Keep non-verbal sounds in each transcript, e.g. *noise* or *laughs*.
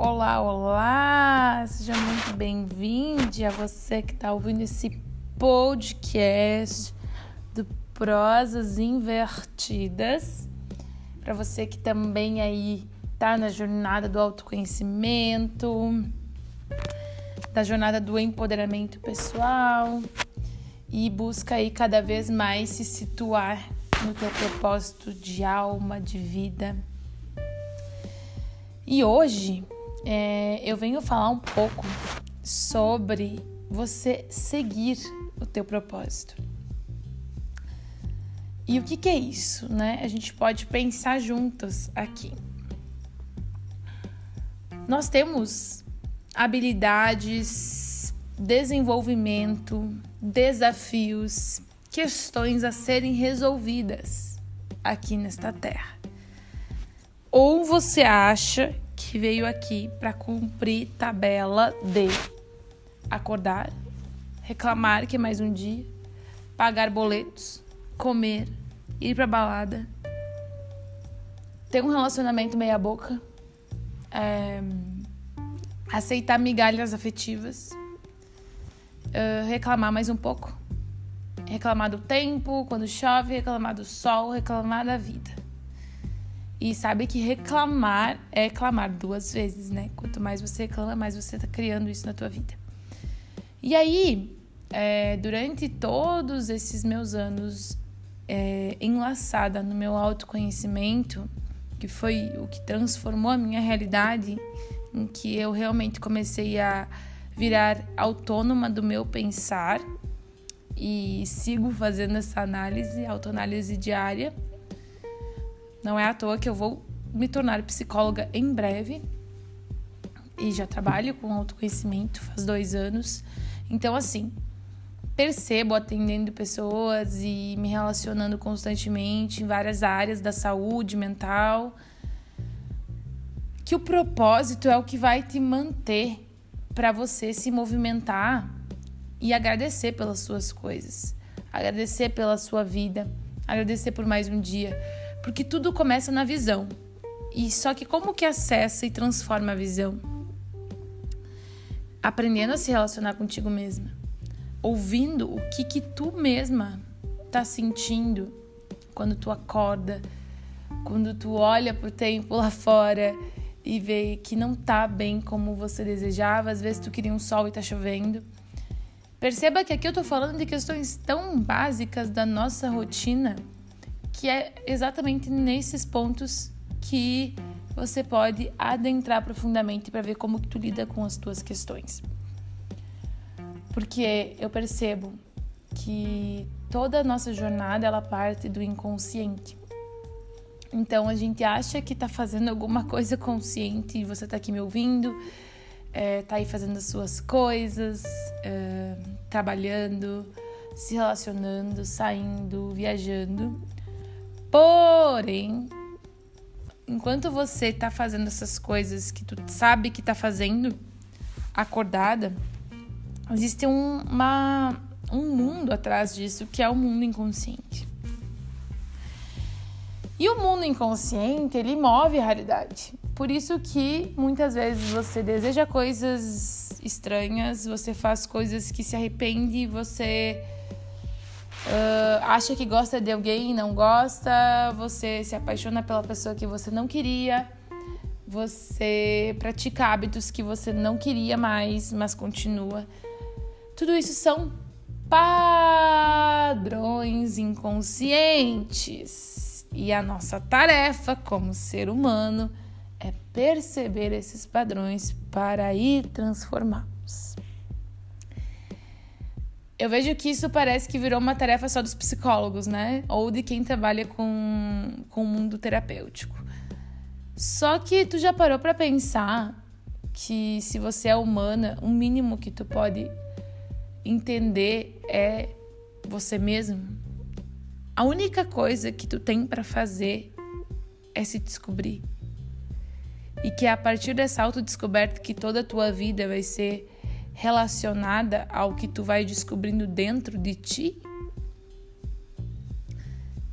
Olá, olá! Seja muito bem-vindo a você que está ouvindo esse podcast do Prosas Invertidas. Para você que também aí tá na jornada do autoconhecimento, da jornada do empoderamento pessoal e busca aí cada vez mais se situar no teu propósito de alma, de vida. E hoje é, eu venho falar um pouco sobre você seguir o teu propósito. E o que, que é isso, né? A gente pode pensar juntos aqui. Nós temos habilidades, desenvolvimento, desafios, questões a serem resolvidas aqui nesta terra. Ou você acha que veio aqui para cumprir tabela de acordar, reclamar que é mais um dia, pagar boletos, comer, ir para balada, ter um relacionamento meia boca, é, aceitar migalhas afetivas, é, reclamar mais um pouco, reclamar do tempo, quando chove, reclamar do sol, reclamar da vida. E sabe que reclamar é clamar duas vezes, né? Quanto mais você reclama, mais você tá criando isso na tua vida. E aí, é, durante todos esses meus anos é, enlaçada no meu autoconhecimento, que foi o que transformou a minha realidade, em que eu realmente comecei a virar autônoma do meu pensar e sigo fazendo essa análise, autoanálise diária não é à toa que eu vou me tornar psicóloga em breve e já trabalho com autoconhecimento faz dois anos. Então, assim, percebo atendendo pessoas e me relacionando constantemente em várias áreas da saúde mental que o propósito é o que vai te manter para você se movimentar e agradecer pelas suas coisas, agradecer pela sua vida, agradecer por mais um dia porque tudo começa na visão. E só que como que acessa e transforma a visão? Aprendendo a se relacionar contigo mesma, ouvindo o que que tu mesma tá sentindo quando tu acorda, quando tu olha pro tempo lá fora e vê que não tá bem como você desejava, às vezes tu queria um sol e tá chovendo. Perceba que aqui eu tô falando de questões tão básicas da nossa rotina que é exatamente nesses pontos que você pode adentrar profundamente para ver como que tu lida com as tuas questões. Porque eu percebo que toda a nossa jornada ela parte do inconsciente. Então a gente acha que está fazendo alguma coisa consciente, você está aqui me ouvindo, está é, aí fazendo as suas coisas, é, trabalhando, se relacionando, saindo, viajando. Porém, enquanto você está fazendo essas coisas que tu sabe que está fazendo, acordada, existe um, uma, um mundo atrás disso que é o mundo inconsciente. E o mundo inconsciente, ele move a realidade. Por isso que muitas vezes você deseja coisas estranhas, você faz coisas que se arrepende, você Uh, acha que gosta de alguém e não gosta, você se apaixona pela pessoa que você não queria, você pratica hábitos que você não queria mais, mas continua. Tudo isso são padrões inconscientes. E a nossa tarefa como ser humano é perceber esses padrões para ir transformar. Eu vejo que isso parece que virou uma tarefa só dos psicólogos, né? Ou de quem trabalha com, com o mundo terapêutico. Só que tu já parou para pensar que se você é humana, o mínimo que tu pode entender é você mesmo? A única coisa que tu tem para fazer é se descobrir. E que é a partir dessa autodescoberta que toda a tua vida vai ser relacionada ao que tu vai descobrindo dentro de ti?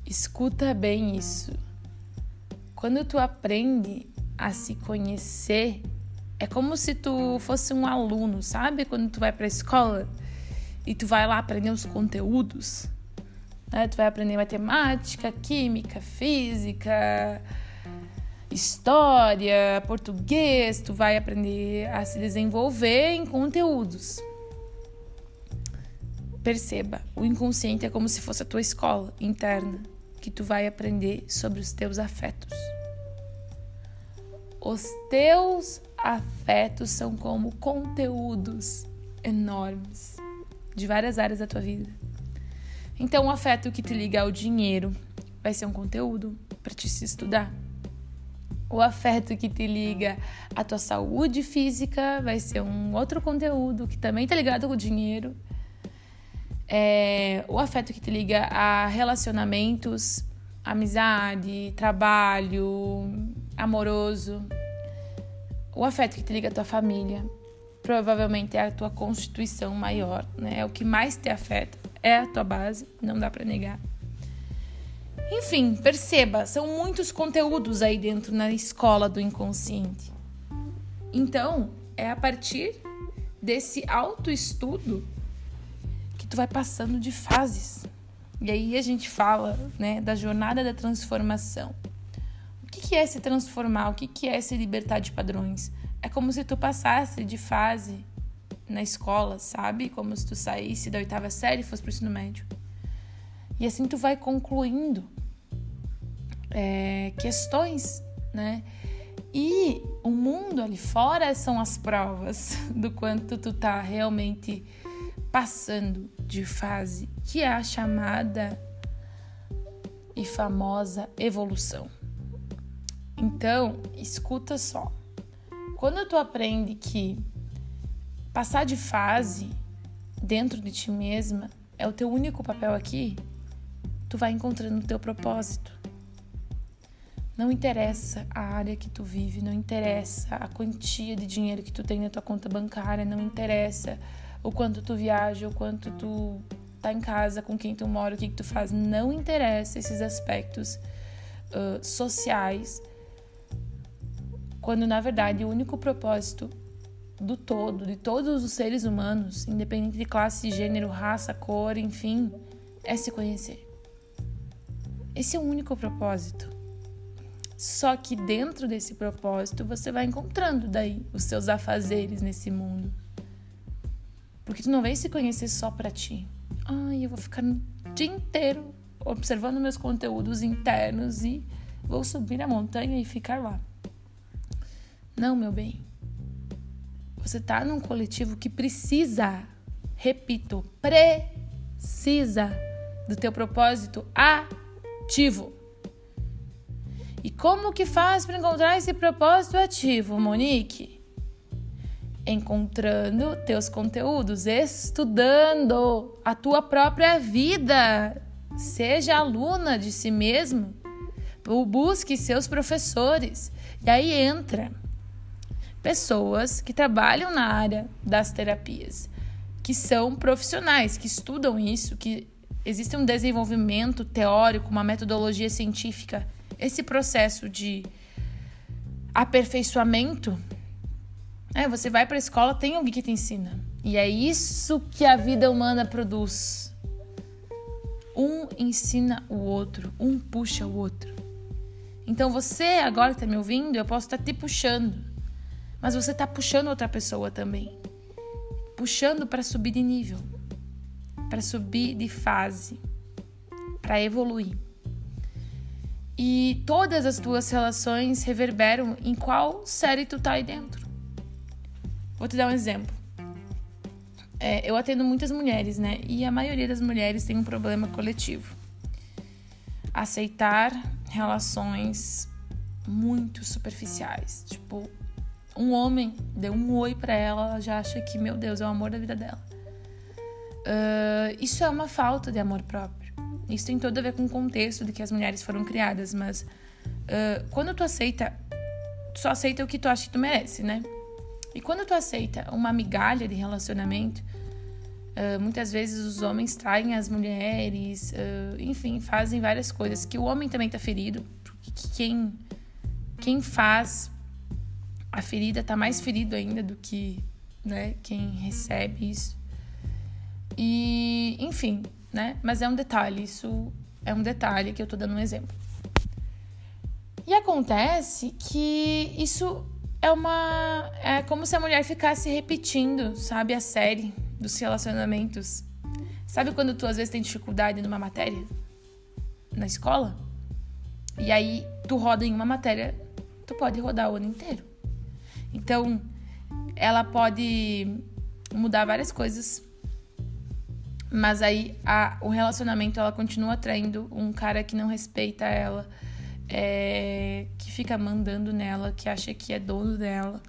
Escuta bem isso. Quando tu aprende a se conhecer É como se tu fosse um aluno, sabe? Quando tu vai para a escola e tu vai lá aprender os conteúdos. Né? Tu vai aprender matemática, química, física, história, português. Tu vai aprender a se desenvolver em conteúdos. Perceba, o inconsciente é como se fosse a tua escola interna, que tu vai aprender sobre os teus afetos. Os teus afetos são como conteúdos enormes de várias áreas da tua vida. Então, o afeto que te liga ao dinheiro vai ser um conteúdo para te se estudar. O afeto que te liga à tua saúde física vai ser um outro conteúdo que também está ligado com o dinheiro. É, o afeto que te liga a relacionamentos, amizade, trabalho, amoroso. O afeto que te liga à tua família provavelmente é a tua constituição maior, né? É o que mais te afeta, é a tua base, não dá para negar. Enfim, perceba, são muitos conteúdos aí dentro na escola do inconsciente. Então, é a partir desse autoestudo que tu vai passando de fases. E aí a gente fala, né, da jornada da transformação. O que, é se transformar? O que, que é se libertar de padrões? É como se tu passasse de fase na escola, sabe? Como se tu saísse da oitava série e fosse pro ensino médio. E assim tu vai concluindo é, questões, né? E o mundo ali fora são as provas *laughs* do quanto tu tá realmente passando de fase, que é a chamada e famosa evolução. Então, escuta só. Quando tu aprende que passar de fase dentro de ti mesma é o teu único papel aqui, tu vai encontrando o teu propósito. Não interessa a área que tu vive, não interessa a quantia de dinheiro que tu tem na tua conta bancária, não interessa o quanto tu viaja, o quanto tu tá em casa, com quem tu mora, o que, que tu faz. Não interessa esses aspectos uh, sociais quando na verdade o único propósito do todo, de todos os seres humanos, independente de classe, gênero, raça, cor, enfim, é se conhecer. Esse é o único propósito. Só que dentro desse propósito você vai encontrando daí os seus afazeres nesse mundo. Porque tu não vai se conhecer só para ti. Ai, eu vou ficar o dia inteiro observando meus conteúdos internos e vou subir a montanha e ficar lá. Não, meu bem. Você está num coletivo que precisa, repito, precisa do teu propósito ativo. E como que faz para encontrar esse propósito ativo, Monique? Encontrando teus conteúdos, estudando a tua própria vida. Seja aluna de si mesmo. Busque seus professores. E aí entra pessoas que trabalham na área das terapias, que são profissionais, que estudam isso, que existe um desenvolvimento teórico, uma metodologia científica, esse processo de aperfeiçoamento. É, você vai para a escola, tem alguém que te ensina. E é isso que a vida humana produz. Um ensina o outro, um puxa o outro. Então você agora que está me ouvindo, eu posso estar te puxando mas você está puxando outra pessoa também. Puxando para subir de nível, para subir de fase, para evoluir. E todas as tuas relações reverberam em qual série tu tá aí dentro. Vou te dar um exemplo. É, eu atendo muitas mulheres, né? E a maioria das mulheres tem um problema coletivo. Aceitar relações muito superficiais. Tipo, um homem deu um oi para ela, ela já acha que, meu Deus, é o amor da vida dela. Uh, isso é uma falta de amor próprio. Isso tem tudo a ver com o contexto de que as mulheres foram criadas, mas uh, quando tu aceita, tu só aceita o que tu acha que tu merece, né? E quando tu aceita uma migalha de relacionamento, uh, muitas vezes os homens traem as mulheres, enfim, fazem várias coisas que o homem também tá ferido, porque quem, quem faz a ferida tá mais ferido ainda do que, né, quem recebe isso. E, enfim, né? Mas é um detalhe, isso é um detalhe que eu tô dando um exemplo. E acontece que isso é uma. É como se a mulher ficasse repetindo, sabe, a série dos relacionamentos. Sabe quando tu às vezes tem dificuldade numa matéria? Na escola? E aí tu roda em uma matéria, tu pode rodar o ano inteiro. Então, ela pode mudar várias coisas. Mas aí a, o relacionamento ela continua atraindo um cara que não respeita ela, é, que fica mandando nela, que acha que é dono dela.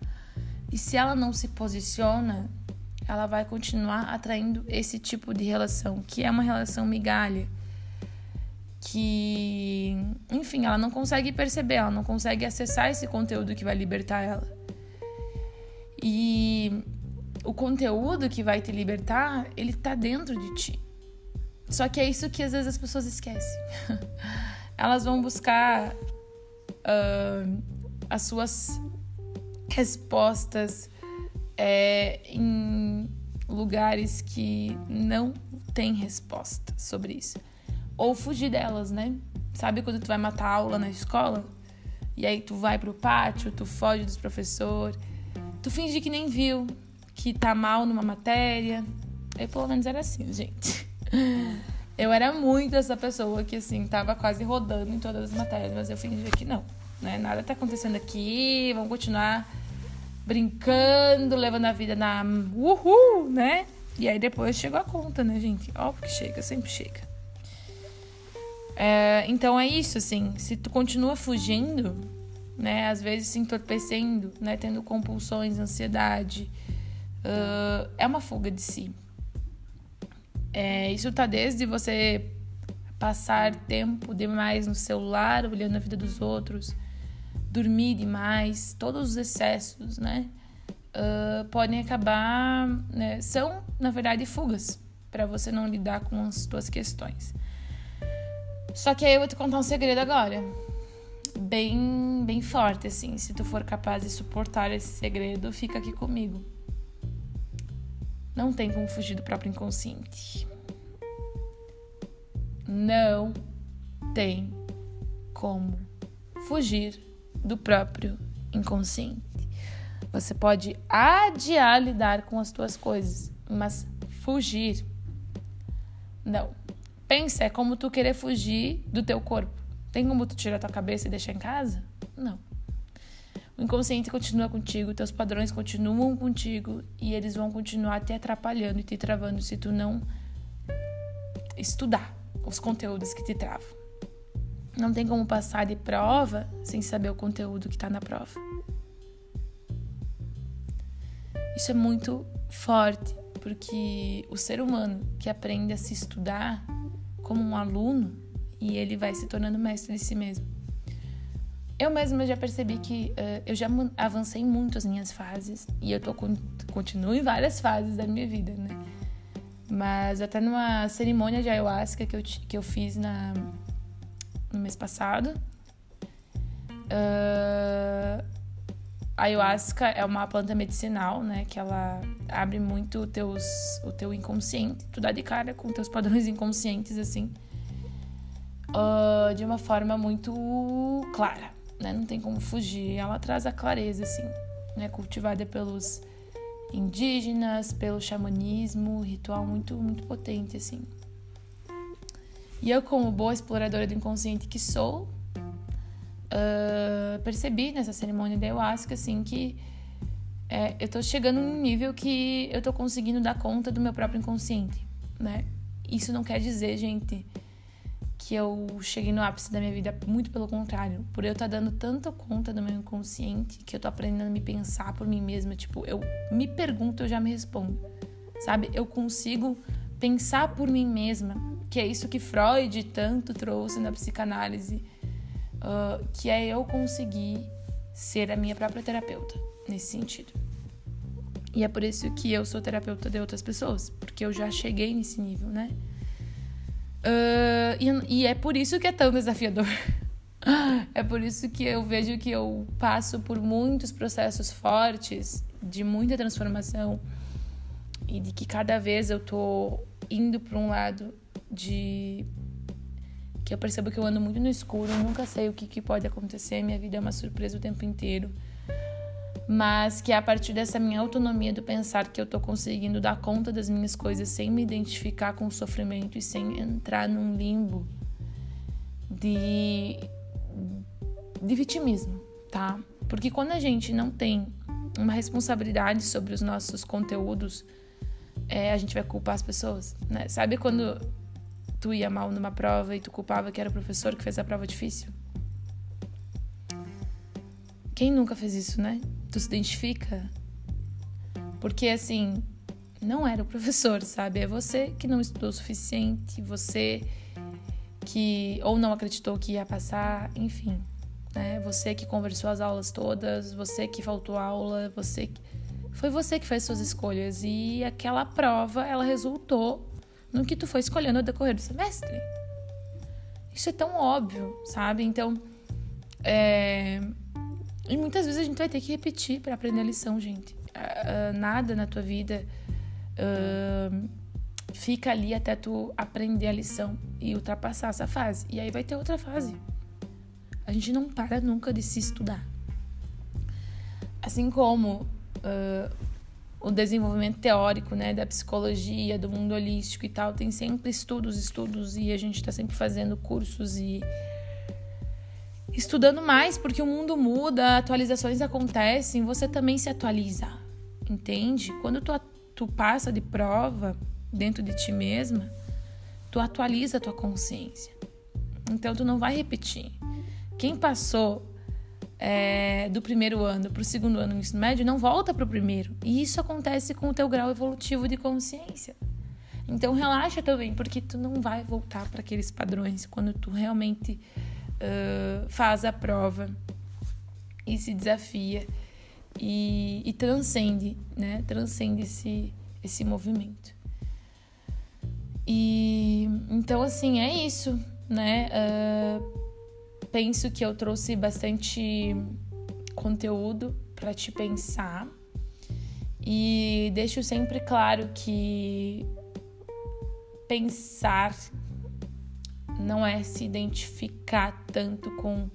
E se ela não se posiciona, ela vai continuar atraindo esse tipo de relação, que é uma relação migalha. Que, enfim, ela não consegue perceber, ela não consegue acessar esse conteúdo que vai libertar ela. E o conteúdo que vai te libertar, ele tá dentro de ti. Só que é isso que às vezes as pessoas esquecem. *laughs* elas vão buscar uh, as suas respostas é, em lugares que não tem resposta sobre isso. Ou fugir delas, né? Sabe quando tu vai matar aula na escola? E aí tu vai pro pátio, tu foge dos professores, tu finge que nem viu, que tá mal numa matéria. Eu pelo menos era assim, gente. *laughs* Eu era muito essa pessoa que, assim, tava quase rodando em todas as matérias, mas eu fingia que não, né? Nada tá acontecendo aqui, vamos continuar brincando, levando a vida na uhul, né? E aí depois chegou a conta, né, gente? Óbvio que chega, sempre chega. É, então é isso, assim, se tu continua fugindo, né, às vezes se entorpecendo, né, tendo compulsões, ansiedade, uh, é uma fuga de si, é, isso tá desde você passar tempo demais no celular, olhando a vida dos outros, dormir demais, todos os excessos, né? Uh, podem acabar. Né, são, na verdade, fugas para você não lidar com as suas questões. Só que aí eu vou te contar um segredo agora. Bem, bem forte, assim. Se tu for capaz de suportar esse segredo, fica aqui comigo. Não tem como fugir do próprio inconsciente. Não tem como fugir do próprio inconsciente. Você pode adiar lidar com as tuas coisas, mas fugir não. Pensa, é como tu querer fugir do teu corpo. Tem como tu tirar tua cabeça e deixar em casa? Não. O inconsciente continua contigo, teus padrões continuam contigo e eles vão continuar te atrapalhando e te travando se tu não estudar os conteúdos que te travam. Não tem como passar de prova sem saber o conteúdo que está na prova. Isso é muito forte, porque o ser humano que aprende a se estudar como um aluno e ele vai se tornando mestre de si mesmo eu mesma já percebi que uh, eu já avancei muito as minhas fases e eu tô continuo em várias fases da minha vida, né? Mas até numa cerimônia de ayahuasca que eu, que eu fiz na, no mês passado. Uh, ayahuasca é uma planta medicinal, né? Que ela abre muito teus, o teu inconsciente. Tu dá de cara com teus padrões inconscientes, assim. Uh, de uma forma muito clara né? Não tem como fugir. Ela traz a clareza, assim, né? Cultivada pelos indígenas, pelo xamanismo, ritual muito, muito potente, assim. E eu, como boa exploradora do inconsciente que sou, uh, percebi nessa cerimônia da ayahuasca, assim, que é, eu tô chegando num nível que eu tô conseguindo dar conta do meu próprio inconsciente, né? Isso não quer dizer, gente, que eu cheguei no ápice da minha vida, muito pelo contrário, por eu estar tá dando tanta conta do meu inconsciente que eu tô aprendendo a me pensar por mim mesma, tipo, eu me pergunto, eu já me respondo. Sabe? Eu consigo pensar por mim mesma, que é isso que Freud tanto trouxe na psicanálise, uh, que é eu conseguir ser a minha própria terapeuta nesse sentido. E é por isso que eu sou terapeuta de outras pessoas, porque eu já cheguei nesse nível, né? Uh, e, e, é por isso que é tão desafiador. *laughs* É por isso que eu vejo que eu passo por muitos processos fortes, de muita transformação, e de que cada vez eu tô indo para um lado de que eu percebo que eu ando muito no escuro, nunca sei o que, que pode acontecer, minha vida é uma surpresa o tempo inteiro. Mas que a partir dessa minha autonomia do pensar que eu tô conseguindo dar conta das minhas coisas sem me identificar com o sofrimento e sem entrar num limbo de, de vitimismo, tá? Porque quando a gente não tem uma responsabilidade sobre os nossos conteúdos, é, a gente vai culpar as pessoas, né? Sabe quando tu ia mal numa prova e tu culpava que era o professor que fez a prova difícil? Quem nunca fez isso, né? Tu se identifica? Porque assim, não era o professor, *laughs* sabe? É você que não estudou o suficiente, você que ou não acreditou que ia passar, enfim, né? Você que conversou as aulas todas, você que faltou aula, você que... foi você que fez suas escolhas e aquela prova ela resultou no que tu foi escolhendo ao decorrer do semestre. Isso é tão óbvio, sabe? Então, é... e muitas vezes a gente vai ter que repetir para aprender a lição, gente. Uh, nada na tua vida uh, fica ali até tu aprender a lição e ultrapassar essa fase. E aí vai ter outra fase. A gente não para nunca de se estudar. Assim como uh, o desenvolvimento teórico, né, da psicologia, do mundo holístico e tal, tem sempre estudos, estudos e a gente está sempre fazendo cursos e estudando mais porque o mundo muda, atualizações acontecem, você também se atualiza, entende? Quando tu, tu passa de prova dentro de ti mesma, tu atualiza a tua consciência. Então tu não vai repetir. Quem passou é, do primeiro ano para o segundo ano no ensino médio não volta para o primeiro. E isso acontece com o teu grau evolutivo de consciência. Então relaxa também, porque tu não vai voltar para aqueles padrões quando tu realmente uh, faz a prova e se desafia e, e transcende, né? Transcende esse, esse movimento. E então assim é isso, né? Uh, penso que eu trouxe bastante conteúdo para te pensar e deixo sempre claro que pensar não é se identificar tanto com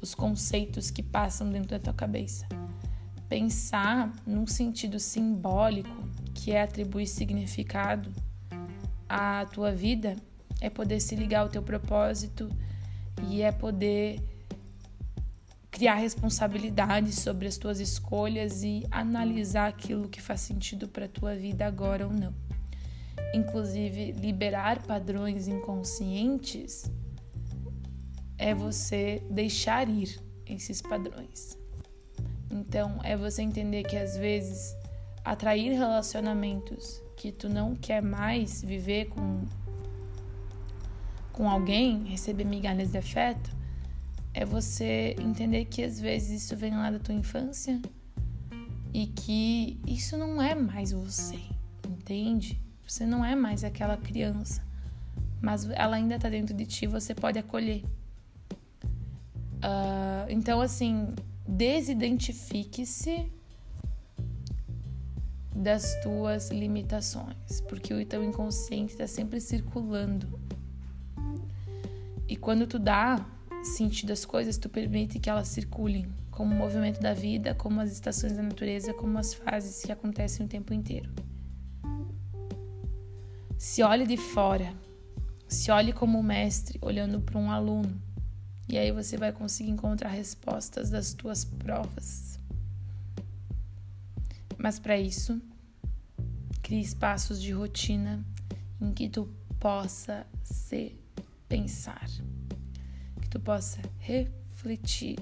os conceitos que passam dentro da tua cabeça. Pensar num sentido simbólico, que é atribuir significado à tua vida, é poder se ligar ao teu propósito e é poder criar responsabilidade sobre as tuas escolhas e analisar aquilo que faz sentido para a tua vida agora ou não. Inclusive, liberar padrões inconscientes é você deixar ir esses padrões. Então, é você entender que às vezes atrair relacionamentos que tu não quer mais viver com com alguém, receber migalhas de afeto, é você entender que às vezes isso vem lá da tua infância e que isso não é mais você, entende? Você não é mais aquela criança, mas ela ainda está dentro de ti, você pode acolher. Uh, então, assim, desidentifique-se das tuas limitações, porque o teu inconsciente está sempre circulando e quando tu dá sentido às coisas, tu permite que elas circulem, como o movimento da vida, como as estações da natureza, como as fases que acontecem o tempo inteiro. Se olhe de fora, se olhe como mestre olhando para um aluno, e aí você vai conseguir encontrar respostas das tuas provas. Mas para isso, crie espaços de rotina em que tu possa ser pensar, que tu possa refletir,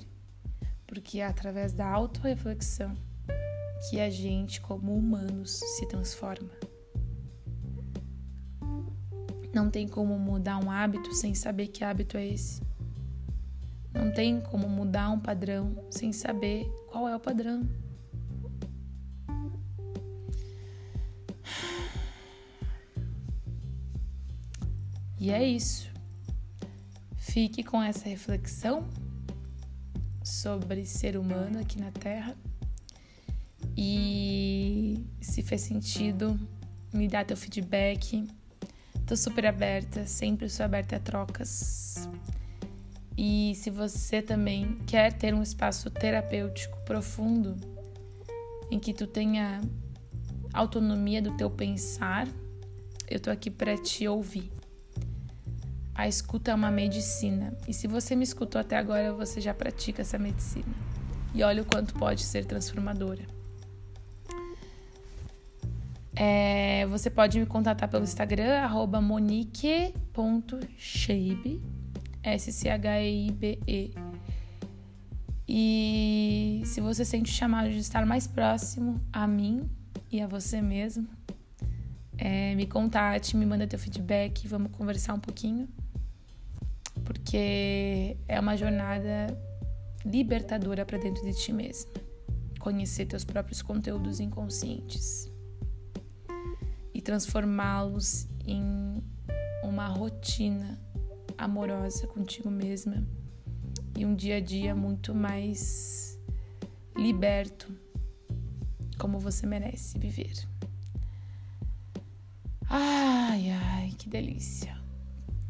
porque é através da autorreflexão que a gente, como humanos, se transforma. Não tem como mudar um hábito sem saber que hábito é esse. Não tem como mudar um padrão sem saber qual é o padrão. E é isso. Fique com essa reflexão sobre ser humano aqui na Terra. E se fez sentido, me dá teu feedback. Tô super aberta, sempre sou aberta a trocas. E se você também quer ter um espaço terapêutico profundo, em que tu tenha autonomia do teu pensar, eu tô aqui para te ouvir. A escuta é uma medicina, e se você me escutou até agora, você já pratica essa medicina. E olha o quanto pode ser transformadora. É, você pode me contatar pelo Instagram, arroba monique.scheibe, S-C-H-E-I-B-E. E se você sente o chamado de estar mais próximo a mim e a você mesmo, é, me contate, me manda teu feedback, vamos conversar um pouquinho. Porque é uma jornada libertadora para dentro de ti mesmo. Conhecer teus próprios conteúdos inconscientes transformá-los em uma rotina amorosa contigo mesma e um dia a dia muito mais liberto, como você merece viver. Ai, ai, que delícia.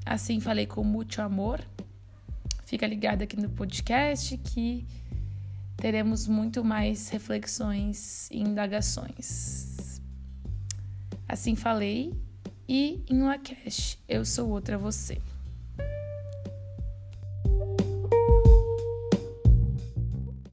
Assim falei com muito amor. Fica ligado aqui no podcast que teremos muito mais reflexões e indagações. Assim falei e em Lacash, eu sou outra você.